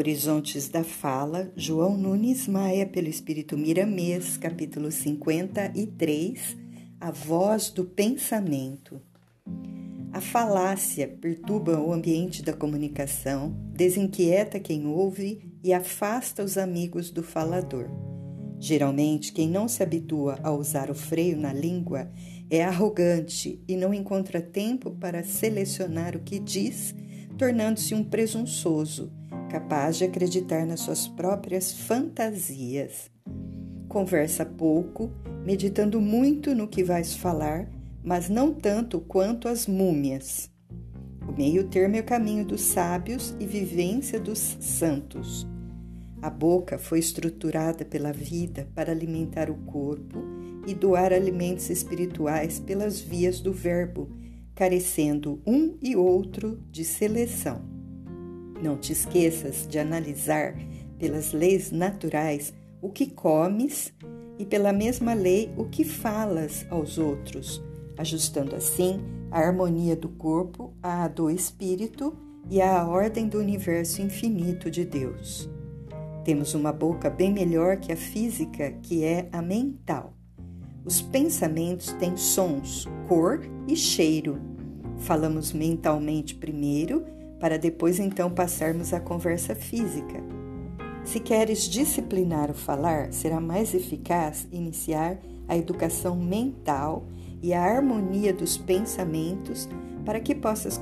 Horizontes da Fala, João Nunes Maia, pelo Espírito Miramês, capítulo 53, A Voz do Pensamento. A falácia perturba o ambiente da comunicação, desinquieta quem ouve e afasta os amigos do falador. Geralmente, quem não se habitua a usar o freio na língua é arrogante e não encontra tempo para selecionar o que diz, tornando-se um presunçoso capaz de acreditar nas suas próprias fantasias. Conversa pouco, meditando muito no que vais falar, mas não tanto quanto as múmias. O meio termo é o caminho dos sábios e vivência dos santos. A boca foi estruturada pela vida para alimentar o corpo e doar alimentos espirituais pelas vias do Verbo, carecendo um e outro de seleção. Não te esqueças de analisar pelas leis naturais o que comes e pela mesma lei o que falas aos outros, ajustando assim a harmonia do corpo à do espírito e à ordem do universo infinito de Deus. Temos uma boca bem melhor que a física, que é a mental. Os pensamentos têm sons, cor e cheiro. Falamos mentalmente primeiro para depois então passarmos à conversa física. Se queres disciplinar o falar, será mais eficaz iniciar a educação mental e a harmonia dos pensamentos para que possas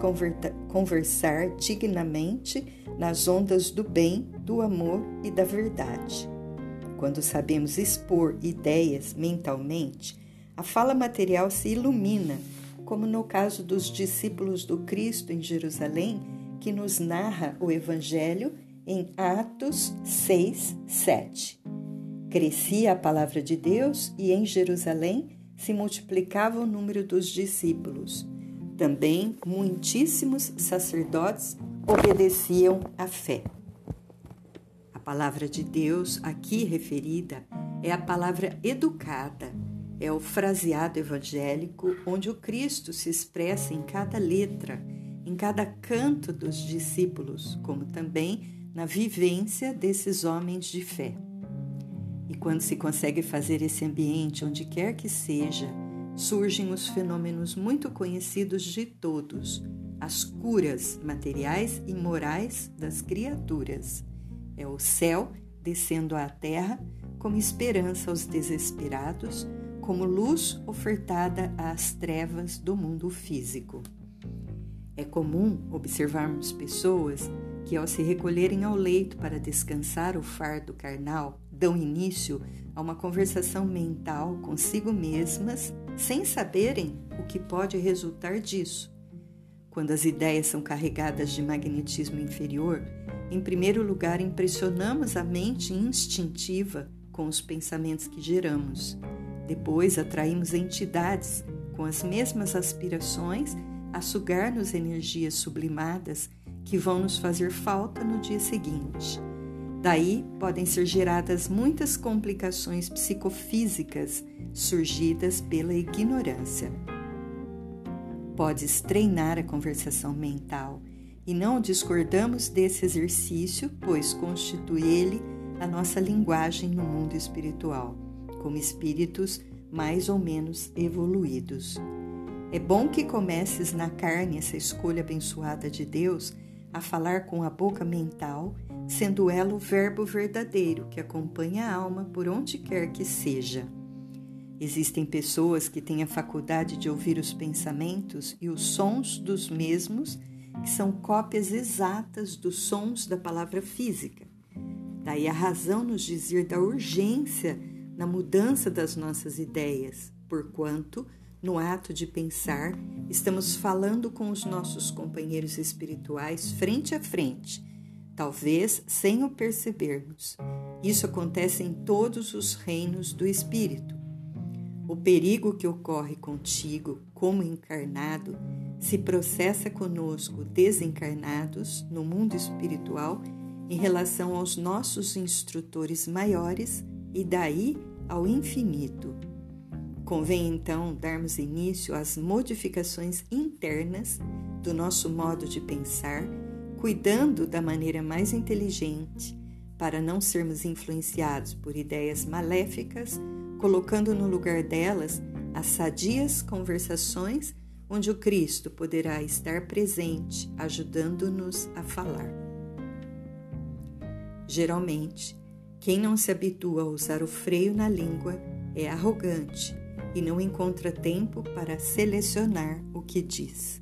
conversar dignamente nas ondas do bem, do amor e da verdade. Quando sabemos expor ideias mentalmente, a fala material se ilumina, como no caso dos discípulos do Cristo em Jerusalém que nos narra o Evangelho em Atos 6, 7. Crescia a palavra de Deus e em Jerusalém se multiplicava o número dos discípulos. Também muitíssimos sacerdotes obedeciam à fé. A palavra de Deus aqui referida é a palavra educada, é o fraseado evangélico onde o Cristo se expressa em cada letra em cada canto dos discípulos, como também na vivência desses homens de fé. E quando se consegue fazer esse ambiente onde quer que seja, surgem os fenômenos muito conhecidos de todos, as curas materiais e morais das criaturas. É o céu descendo à terra como esperança aos desesperados, como luz ofertada às trevas do mundo físico. É comum observarmos pessoas que, ao se recolherem ao leito para descansar o fardo carnal, dão início a uma conversação mental consigo mesmas, sem saberem o que pode resultar disso. Quando as ideias são carregadas de magnetismo inferior, em primeiro lugar impressionamos a mente instintiva com os pensamentos que geramos. Depois atraímos entidades com as mesmas aspirações a sugar-nos energias sublimadas que vão nos fazer falta no dia seguinte. Daí podem ser geradas muitas complicações psicofísicas surgidas pela ignorância. Podes treinar a conversação mental e não discordamos desse exercício, pois constitui ele a nossa linguagem no mundo espiritual, como espíritos mais ou menos evoluídos. É bom que comeces na carne essa escolha abençoada de Deus a falar com a boca mental, sendo ela o verbo verdadeiro que acompanha a alma por onde quer que seja. Existem pessoas que têm a faculdade de ouvir os pensamentos e os sons dos mesmos, que são cópias exatas dos sons da palavra física. Daí a razão nos dizer da urgência na mudança das nossas ideias, porquanto no ato de pensar, estamos falando com os nossos companheiros espirituais frente a frente, talvez sem o percebermos. Isso acontece em todos os reinos do espírito. O perigo que ocorre contigo, como encarnado, se processa conosco, desencarnados, no mundo espiritual, em relação aos nossos instrutores maiores e daí ao infinito. Convém então darmos início às modificações internas do nosso modo de pensar, cuidando da maneira mais inteligente para não sermos influenciados por ideias maléficas, colocando no lugar delas as sadias conversações onde o Cristo poderá estar presente, ajudando-nos a falar. Geralmente, quem não se habitua a usar o freio na língua é arrogante e não encontra tempo para selecionar o que diz.